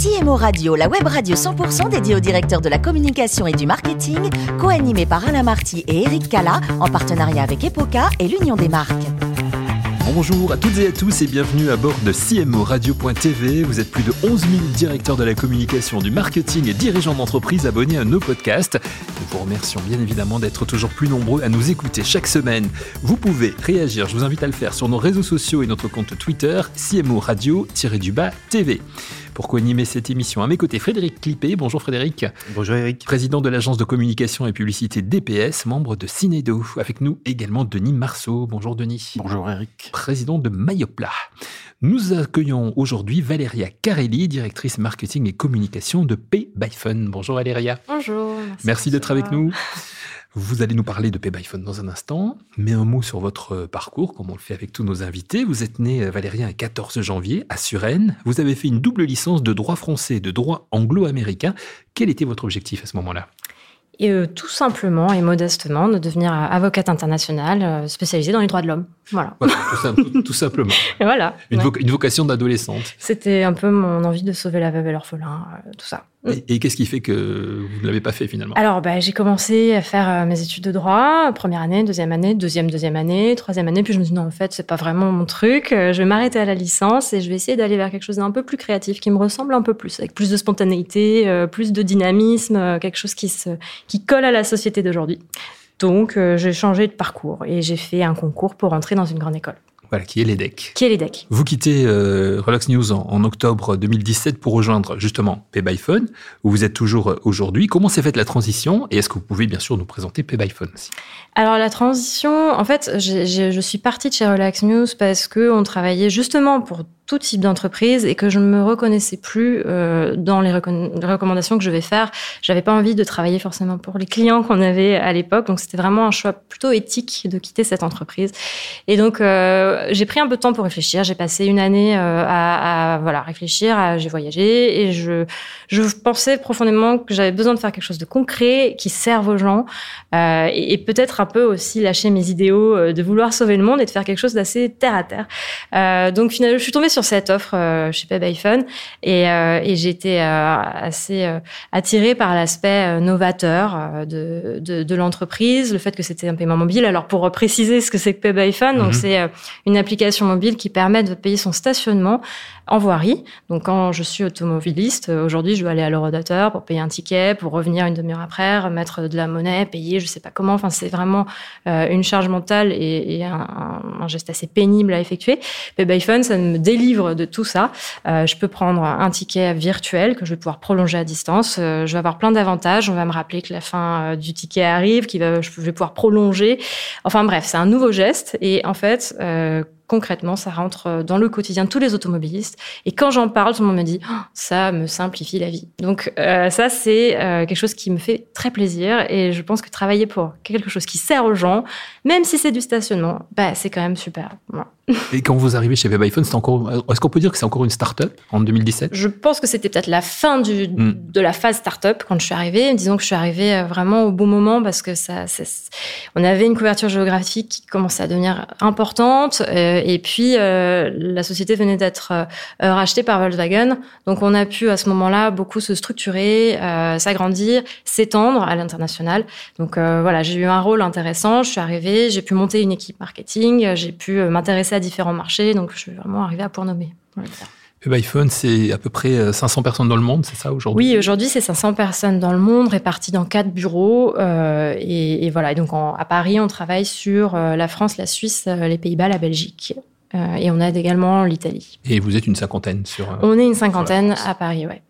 CMO Radio, la web radio 100% dédiée aux directeurs de la communication et du marketing, co-animée par Alain Marty et Eric Cala, en partenariat avec Epoca et l'Union des marques. Bonjour à toutes et à tous et bienvenue à bord de CMO Radio.tv. Vous êtes plus de 11 000 directeurs de la communication, du marketing et dirigeants d'entreprise abonnés à nos podcasts. Nous vous remercions bien évidemment d'être toujours plus nombreux à nous écouter chaque semaine. Vous pouvez réagir, je vous invite à le faire sur nos réseaux sociaux et notre compte Twitter, CMO Radio-du-bas TV. Pour co-animer cette émission, à mes côtés, Frédéric Clippé. Bonjour Frédéric. Bonjour Eric. Président de l'agence de communication et publicité DPS, membre de Cinedo. Avec nous également Denis Marceau. Bonjour Denis. Bonjour Eric. Président de Mayopla. Nous accueillons aujourd'hui Valéria Carelli, directrice marketing et communication de Pay by Fun. Bonjour Valéria. Bonjour. Merci, d'être avec nous. Vous allez nous parler de Pay by Phone dans un instant, mais un mot sur votre parcours, comme on le fait avec tous nos invités. Vous êtes né, euh, Valérien, le 14 janvier à Suresnes. Vous avez fait une double licence de droit français et de droit anglo-américain. Quel était votre objectif à ce moment-là? Et euh, tout simplement et modestement de devenir avocate internationale euh, spécialisée dans les droits de l'homme. Voilà. tout, simplement. voilà. Une, vocation d'adolescente. C'était un peu mon envie de sauver la veuve et l'orphelin, euh, tout ça. Et, qu'est-ce qui fait que vous ne l'avez pas fait finalement? Alors, bah, j'ai commencé à faire mes études de droit, première année, deuxième année, deuxième, deuxième année, troisième année, puis je me suis dit non, en fait, c'est pas vraiment mon truc, je vais m'arrêter à la licence et je vais essayer d'aller vers quelque chose d'un peu plus créatif, qui me ressemble un peu plus, avec plus de spontanéité, plus de dynamisme, quelque chose qui se qui colle à la société d'aujourd'hui. Donc, euh, j'ai changé de parcours et j'ai fait un concours pour entrer dans une grande école. Voilà, qui est l'EDEC. Qui est l'EDEC. Vous quittez euh, Relax News en, octobre 2017 pour rejoindre justement Pay by Phone, où vous êtes toujours euh, aujourd'hui. Comment s'est faite la transition? Et est-ce que vous pouvez bien sûr nous présenter Pay by Phone aussi? Alors la transition, en fait, je suis partie de chez Relax News parce que on travaillait justement pour tout type d'entreprise et que je ne me reconnaissais plus euh, dans les, recommandations que je vais faire. J'avais pas envie de travailler forcément pour les clients qu'on avait à l'époque, donc c'était vraiment un choix plutôt éthique de quitter cette entreprise. Et donc euh, j'ai pris un peu de temps pour réfléchir. J'ai passé une année euh, à, à, voilà réfléchir. J'ai voyagé et je je pensais profondément que j'avais besoin de faire quelque chose de concret qui serve aux gens euh, et, et peut-être un peu aussi lâcher mes idéaux euh, de vouloir sauver le monde et de faire quelque chose d'assez terre à terre. Donc finalement, je suis tombée sur cette offre euh, chez PayByPhone et, euh, et j'étais euh, assez attirée par l'aspect novateur de, de, de l'entreprise, le fait que c'était un paiement mobile. Alors pour préciser ce que c'est que PayByPhone, donc mhm. c'est une application mobile qui permet de payer son stationnement en voirie. Donc quand je suis automobiliste, aujourd'hui je dois aller à l'eurodateur pour payer un ticket, pour revenir une demi-heure après, remettre de la monnaie, payer, je sais pas comment. Enfin c'est vraiment une charge mentale et, et un, un, geste assez pénible à effectuer. PayByPhone, ça me délivre de tout ça. Euh, je peux prendre un ticket virtuel que je vais pouvoir prolonger à distance. Euh, je vais avoir plein d'avantages. On va me rappeler que la fin euh, du ticket arrive, qu'il va, je vais pouvoir prolonger. Enfin bref, c'est un nouveau geste. Et en fait, concrètement, ça rentre euh, dans le quotidien de tous les automobilistes. Et quand j'en parle, tout le monde me dit oh, ça me simplifie la vie. Donc euh, ça, c'est euh, quelque chose qui me fait très plaisir. Et je pense que travailler pour quelque chose qui sert aux gens, même si c'est du stationnement, bah, c'est quand même super. Et quand vous arrivez chez WebIPhone, c'est encore, est-ce qu'on peut dire que c'est encore une start-up en 2017 Je pense que c'était peut-être la fin du, hmm. de la phase start-up quand je suis arrivée. Disons que je suis arrivée vraiment au bon moment parce que ça, on avait une couverture géographique qui commençait à devenir importante. Et puis, euh, la société venait d'être euh, rachetée par Volkswagen. Donc, on a pu à ce moment-là beaucoup se structurer, s'agrandir, s'étendre à l'international. Donc, voilà, j'ai eu un rôle intéressant. Je suis arrivée, j'ai pu monter une équipe marketing, j'ai pu m'intéresser à différents marchés. Donc, je suis vraiment arrivée à point nommé. iPhone, c'est à peu près 500 personnes dans le monde, c'est ça aujourd'hui? Oui, aujourd'hui, c'est 500 personnes dans le monde, réparties dans quatre bureaux. Euh, et, voilà, et donc à Paris, on travaille sur euh, la France, la Suisse, euh, les Pays-Bas, la Belgique. et on aide également l'Italie. Et vous êtes une cinquantaine sur. on est une cinquantaine à Paris, ouais.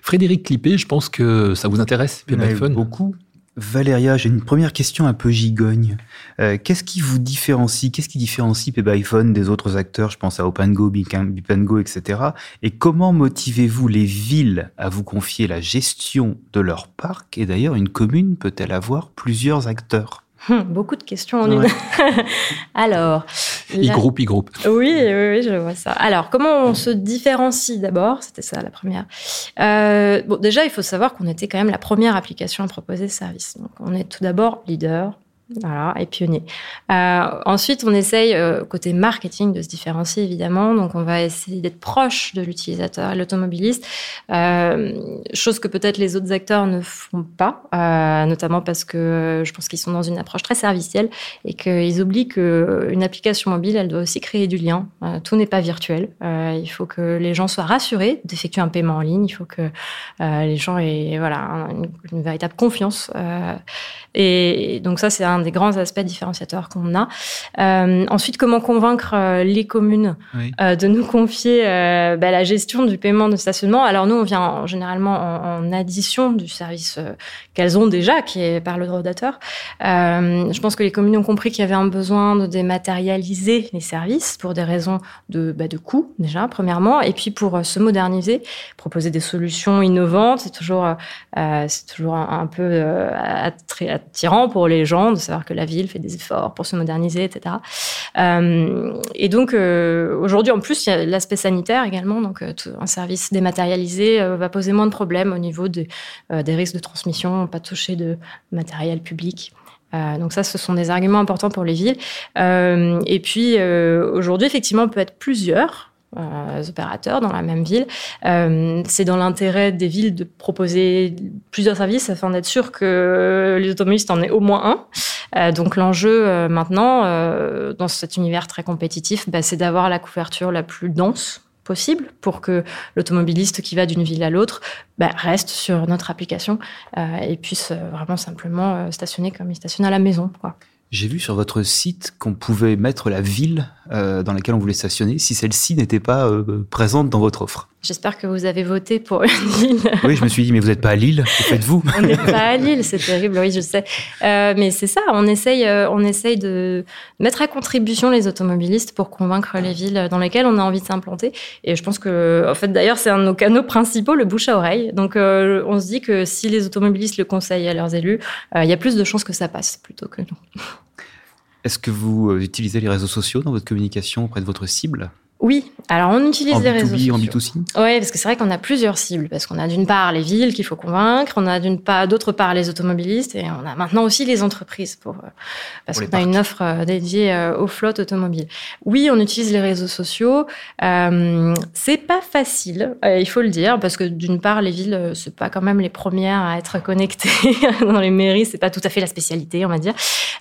Frédéric Clippé, je pense que ça vous intéresse, iPhone? Beaucoup. Valéria, j'ai une première question un peu gigogne. Euh, qu'est-ce qui vous différencie Qu'est-ce qui différencie PayByPhone des autres acteurs? Je pense à OpenGo, Bipango, etc. Et comment motivez-vous les villes à vous confier la gestion de leur parc? Et d'ailleurs, une commune peut-elle avoir plusieurs acteurs? Hum, Beaucoup de questions en une. Alors. Il groupe, il groupe. Oui, oui, oui, je vois ça. Alors, comment on se différencie d'abord? C'était ça la première. Euh, bon, déjà, il faut savoir qu'on était quand même la première application à proposer ce service. Donc, on est tout d'abord leader voilà, et pionnier. Euh, ensuite, on essaye, euh, côté marketing, de se différencier, évidemment. Donc, on va essayer d'être proche de l'utilisateur, l'automobiliste, euh, chose que peut-être les autres acteurs ne font pas, notamment parce que je pense qu'ils sont dans une approche très servicielle et qu'ils oublient qu'une application mobile, elle doit aussi créer du lien. Tout n'est pas virtuel. Il faut que les gens soient rassurés d'effectuer un paiement en ligne. Il faut que les gens aient voilà, une, une véritable confiance. et donc, ça, c'est un des grands aspects différenciateurs qu'on a. Euh, ensuite, comment convaincre euh, les communes oui. euh, de nous confier bah, la gestion du paiement de stationnement? Alors nous, on vient en, généralement en, en, addition du service qu'elles ont déjà, qui est par le drodateur. Euh, je pense que les communes ont compris qu'il y avait un besoin de dématérialiser les services pour des raisons de, bah, de coût déjà, premièrement, et puis pour se moderniser, proposer des solutions innovantes. C'est toujours, c'est toujours un, un peu attirant pour les gens de que la ville fait des efforts pour se moderniser, etc. Euh, et donc euh, aujourd'hui, en plus, il y a l'aspect sanitaire également. Donc euh, un service dématérialisé va poser moins de problèmes au niveau de, des risques de transmission, pas toucher de matériel public. Donc ça, ce sont des arguments importants pour les villes. Et puis aujourd'hui, effectivement, on peut être plusieurs euh, opérateurs dans la même ville. Euh, c'est dans l'intérêt des villes de proposer plusieurs services afin d'être sûr que les automobilistes en aient au moins un. Euh, donc l'enjeu euh, maintenant, euh, dans cet univers très compétitif, bah, c'est d'avoir la couverture la plus dense possible pour que l'automobiliste qui va d'une ville à l'autre bah, reste sur notre application euh, et puisse vraiment simplement stationner comme il stationne à la maison. Quoi. J'ai vu sur votre site qu'on pouvait mettre la ville euh, dans laquelle on voulait stationner si celle-ci n'était pas euh, présente dans votre offre. J'espère que vous avez voté pour une ville. Oui, je me suis dit, mais vous n'êtes pas à Lille, que faites-vous? On n'est pas à Lille, c'est terrible, oui, je sais. Euh, mais c'est ça, on essaye, euh, on essaye de mettre à contribution les automobilistes pour convaincre les villes dans lesquelles on a envie de s'implanter. Et je pense que, en fait, d'ailleurs, c'est un de nos canaux principaux, le bouche à oreille. Donc, euh, on se dit que si les automobilistes le conseillent à leurs élus, il y a plus de chances que ça passe plutôt que non. Est-ce que vous utilisez les réseaux sociaux dans votre communication auprès de votre cible? Oui, alors on utilise en les réseaux sociaux. En B2C Oui, parce que c'est vrai qu'on a plusieurs cibles, parce qu'on a d'une part les villes qu'il faut convaincre, on a d'une part, d'autre part les automobilistes, et on a maintenant aussi les entreprises, pour, euh, parce qu'on a une offre euh, dédiée aux flottes automobiles. Oui, on utilise les réseaux sociaux. Euh, c'est pas facile, euh, il faut le dire, parce que d'une part les villes, c'est pas quand même les premières à être connectées dans les mairies, c'est pas tout à fait la spécialité, on va dire.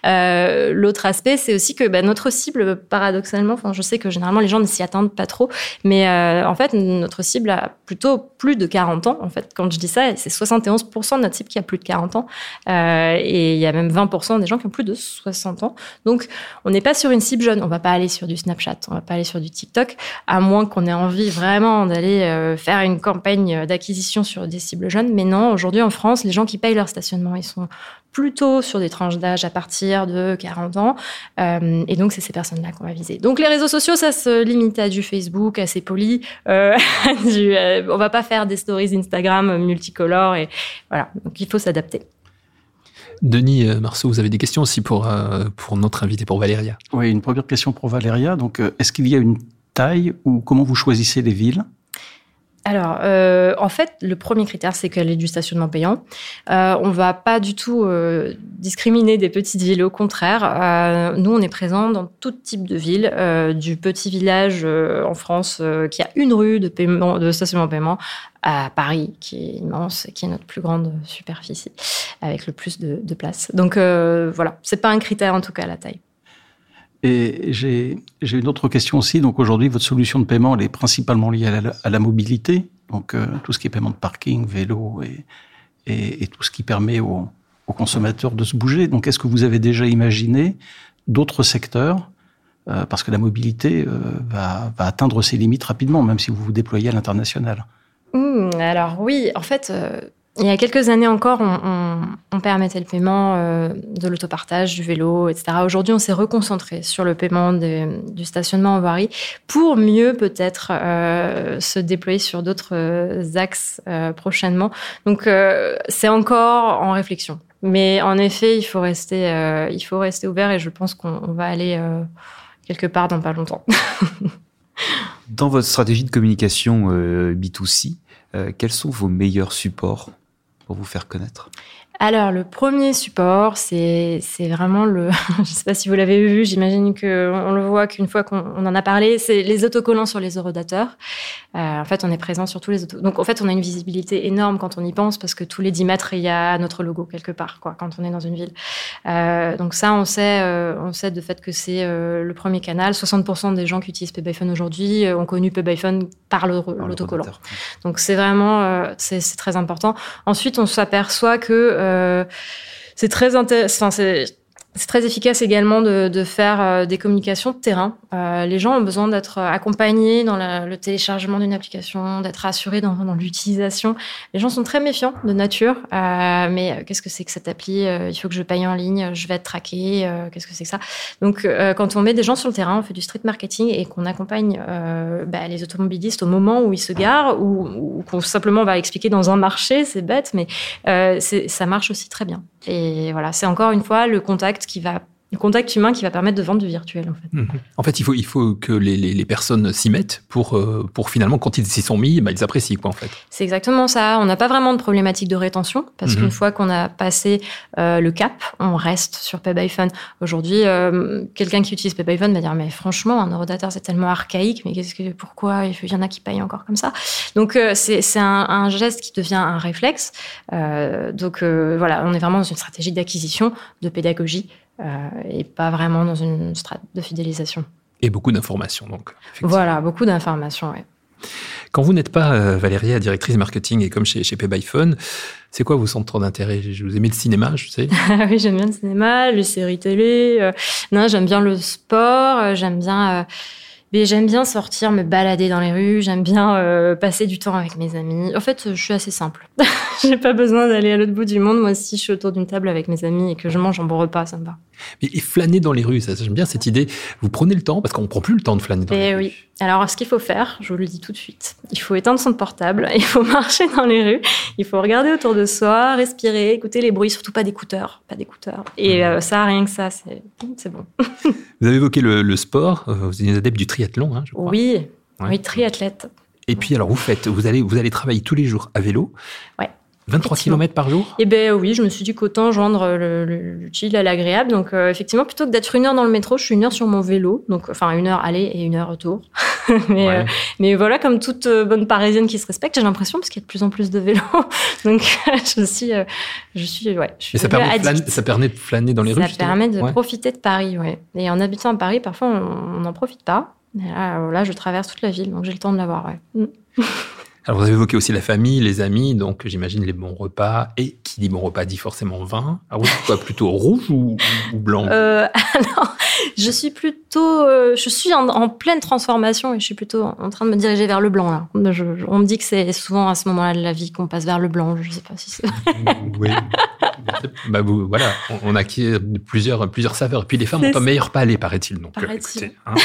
Euh, L'autre aspect, c'est aussi que bah, notre cible, paradoxalement, enfin, je sais que généralement les gens ne s'y pas trop. Mais euh, en fait, notre cible a plutôt plus de 40 ans. En fait, quand je dis ça, c'est 71% de notre cible qui a plus de 40 ans. Euh, et il y a même 20% des gens qui ont plus de 60 ans. Donc, on n'est pas sur une cible jeune. On va pas aller sur du Snapchat, on va pas aller sur du TikTok, à moins qu'on ait envie vraiment d'aller euh, faire une campagne d'acquisition sur des cibles jeunes. Mais non, aujourd'hui en France, les gens qui payent leur stationnement, ils sont plutôt sur des tranches d'âge à partir de 40 ans. Euh, et donc, c'est ces personnes-là qu'on va viser. Donc, les réseaux sociaux, ça se limite à du Facebook assez poli. Euh, du, euh, on va pas faire des stories Instagram multicolores. Et voilà. Donc, il faut s'adapter. Denis Marceau, vous avez des questions aussi pour, pour notre invité, pour Valéria Oui, une première question pour Valéria. Donc, est-ce qu'il y a une taille ou comment vous choisissez les villes? Alors, euh, en fait, le premier critère, c'est qu'elle ait du stationnement payant. Euh, on va pas du tout euh, discriminer des petites villes, au contraire. Euh, nous, on est présent dans tout type de ville, euh, du petit village euh, en France qui a une rue de, paiement, de stationnement paiement à Paris, qui est immense, qui est notre plus grande superficie, avec le plus de, de. Donc voilà, c'est pas un critère en tout cas la taille. Et j'ai une autre question aussi. Donc aujourd'hui, votre solution de paiement, elle est principalement liée à la, mobilité. Donc euh, tout ce qui est paiement de parking, vélo et, et, tout ce qui permet aux, consommateurs de se bouger. Donc est-ce que vous avez déjà imaginé d'autres secteurs euh, Parce que la mobilité euh, va, va, atteindre ses limites rapidement, même si vous vous déployez à l'international? Mmh, alors oui, en fait il y a quelques années encore, on, on, on permettait le paiement euh, de l'autopartage, du vélo, etc. Aujourd'hui, on s'est reconcentré sur le paiement du stationnement en voirie pour mieux peut-être euh, se déployer sur d'autres axes euh, prochainement. Donc, euh, c'est encore en réflexion. Mais en effet, il faut rester, euh, il faut rester ouvert et je pense qu'on va aller euh, quelque part dans pas longtemps. dans votre stratégie de communication B2C, quels sont vos meilleurs supports? Pour vous faire connaître? Alors, le premier support, c'est vraiment le. je ne sais pas si vous l'avez vu, j'imagine qu'on le voit qu'une fois qu'on en a parlé, c'est les autocollants sur les horodateurs. Euh, en fait, on est présent sur tous les autos. Donc, en fait, on a une visibilité énorme quand on y pense parce que tous les 10 mètres, il y a notre logo quelque part, quoi, quand on est dans une ville. Euh, donc, ça, on sait, euh, on sait de fait que c'est euh, le premier canal. 60% des gens qui utilisent PayByPhone aujourd'hui euh, ont connu PayByPhone par l'autocollant. Donc, c'est vraiment, c'est très important. Ensuite, on s'aperçoit que euh, c'est très intéressant. Très efficace également de, de faire euh, des communications de terrain. Euh, les gens ont besoin d'être accompagnés dans le téléchargement d'une application, d'être assurés dans, dans l'utilisation. Les gens sont très méfiants de nature. Euh, mais qu'est-ce que c'est que cette appli? Il faut que je paye en ligne, je vais être traqué. qu'est-ce que c'est que ça? Donc, quand on met des gens sur le terrain, on fait du street marketing et qu'on accompagne bah, les automobilistes au moment où ils se garent ou, ou qu'on simplement va expliquer dans un marché, c'est bête, mais ça marche aussi très bien. Et voilà, c'est encore une fois le contact qui va le contact humain qui va permettre de vendre du virtuel en fait. Mmh. En fait, il faut, il faut que les, les, les personnes s'y mettent pour, euh, pour finalement, quand ils s'y sont mis, bah, ils apprécient quoi en fait. C'est exactement ça. On n'a pas vraiment de problématique de rétention parce mmh. qu'une fois qu'on a passé euh, le cap, on reste sur PayByPhone. Aujourd'hui, euh, quelqu'un qui utilise PayByPhone va dire mais franchement, un eurodateur c'est tellement archaïque, mais qu'est-ce que pourquoi il y en a qui payent encore comme ça? Donc c'est un, un, geste qui devient un réflexe. Donc voilà, on est vraiment dans une stratégie d'acquisition, de pédagogie et pas vraiment dans une strate de fidélisation. Et beaucoup d'informations, donc. Voilà, beaucoup d'informations, oui. Quand vous n'êtes pas, euh, Valérie, directrice marketing et comme chez, chez PayByPhone, c'est quoi vos centres d'intérêt? Je vous aimez le cinéma, je sais. oui, j'aime bien le cinéma, les séries télé. Euh, non, j'aime bien le sport, euh, j'aime bien... Euh, mais j'aime bien sortir, me balader dans les rues, j'aime bien euh, passer du temps avec mes amis. En fait, je suis assez simple. J'ai pas besoin d'aller à l'autre bout du monde. Moi, si je suis autour d'une table avec mes amis et que je mange un bon repas, ça me va. Mais et flâner dans les rues, ça, j'aime bien cette idée. Vous prenez le temps, parce qu'on prend plus le temps de flâner dans et les oui. rues. Alors, ce qu'il faut faire, je vous le dis tout de suite, il faut éteindre son portable, il faut marcher dans les rues, il faut regarder autour de soi, respirer, écouter les bruits, surtout pas d'écouteurs, pas d'écouteurs. Et euh, ça, rien que ça, c'est bon. vous avez évoqué le, le sport, vous êtes une adepte du triathlon, hein, je crois. Oui, ouais. oui, triathlète. Et puis, alors, vous faites, vous allez, vous allez travailler tous les jours à vélo. Ouais. 23 km par jour? Eh ben oui, je me suis dit qu'autant joindre l'utile à l'agréable. Donc euh, effectivement, plutôt que d'être une heure dans le métro, je suis une heure sur mon vélo. Donc enfin une heure aller et une heure retour. mais, ouais. euh, mais voilà, comme toute euh, bonne parisienne qui se respecte, j'ai l'impression parce qu'il y a de plus en plus de vélos. donc je suis, euh, je suis ouais. Je suis Et ça permet, de flâner, ça permet de flâner dans les ça rues. Ça permet de ouais. profiter de Paris, ouais. Et en habitant à Paris, parfois on n'en profite pas. Et là, là, je traverse toute la ville, donc j'ai le temps de l'avoir, ouais. Alors, vous avez évoqué aussi la famille, les amis, donc j'imagine les bons repas. Et qui dit bon repas dit forcément vin. Ah oui, quoi, plutôt rouge ou, ou blanc? Euh, Alors, je suis plutôt, euh, je suis en, en, pleine transformation et je suis plutôt en train de me diriger vers le blanc là. Je, je, on me dit que c'est souvent à ce moment-là de la vie qu'on passe vers le blanc. Je sais pas si c'est. oui. Bah, voilà, on, on acquiert plusieurs, plusieurs saveurs. Et puis les femmes ont un meilleur palais, paraît-il. Donc, paraît écoutez, hein.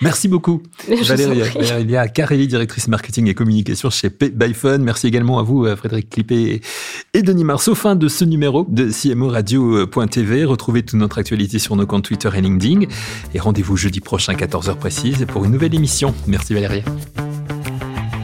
Merci beaucoup, Valérie. Valérie Carelli, directrice marketing et communication chez PayByPhone. Merci également à vous, Frédéric Clippé et Denis Marceau. Fin de ce numéro de CMO Radio.tv. Retrouvez toute notre actualité sur nos comptes Twitter et LinkedIn. Et rendez-vous jeudi prochain, 14h précise, pour une nouvelle émission. Merci Valérie.